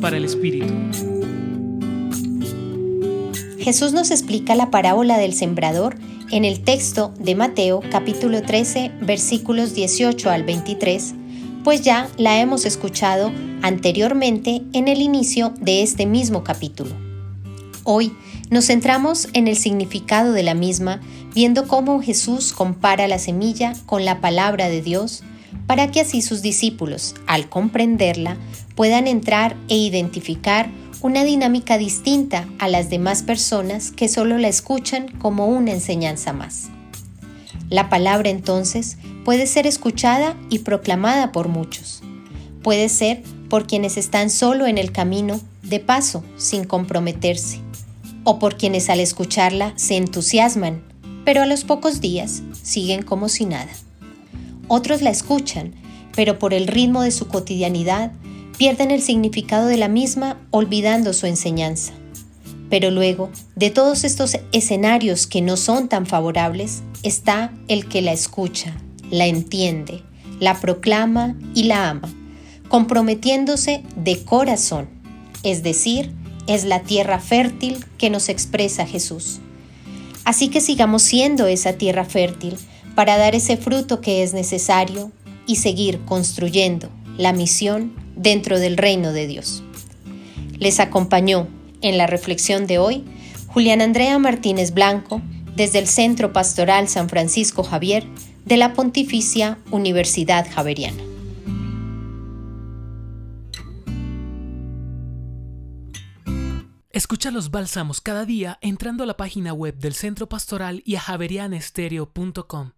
Para el Espíritu. Jesús nos explica la parábola del sembrador en el texto de Mateo capítulo 13 versículos 18 al 23, pues ya la hemos escuchado anteriormente en el inicio de este mismo capítulo. Hoy nos centramos en el significado de la misma, viendo cómo Jesús compara la semilla con la palabra de Dios, para que así sus discípulos, al comprenderla, puedan entrar e identificar una dinámica distinta a las demás personas que solo la escuchan como una enseñanza más. La palabra entonces puede ser escuchada y proclamada por muchos. Puede ser por quienes están solo en el camino, de paso, sin comprometerse, o por quienes al escucharla se entusiasman, pero a los pocos días siguen como si nada. Otros la escuchan, pero por el ritmo de su cotidianidad pierden el significado de la misma olvidando su enseñanza. Pero luego, de todos estos escenarios que no son tan favorables, está el que la escucha, la entiende, la proclama y la ama, comprometiéndose de corazón, es decir, es la tierra fértil que nos expresa Jesús. Así que sigamos siendo esa tierra fértil para dar ese fruto que es necesario y seguir construyendo la misión dentro del reino de Dios. Les acompañó en la reflexión de hoy Julián Andrea Martínez Blanco desde el Centro Pastoral San Francisco Javier de la Pontificia Universidad Javeriana. Escucha los bálsamos cada día entrando a la página web del Centro Pastoral y a javerianestereo.com.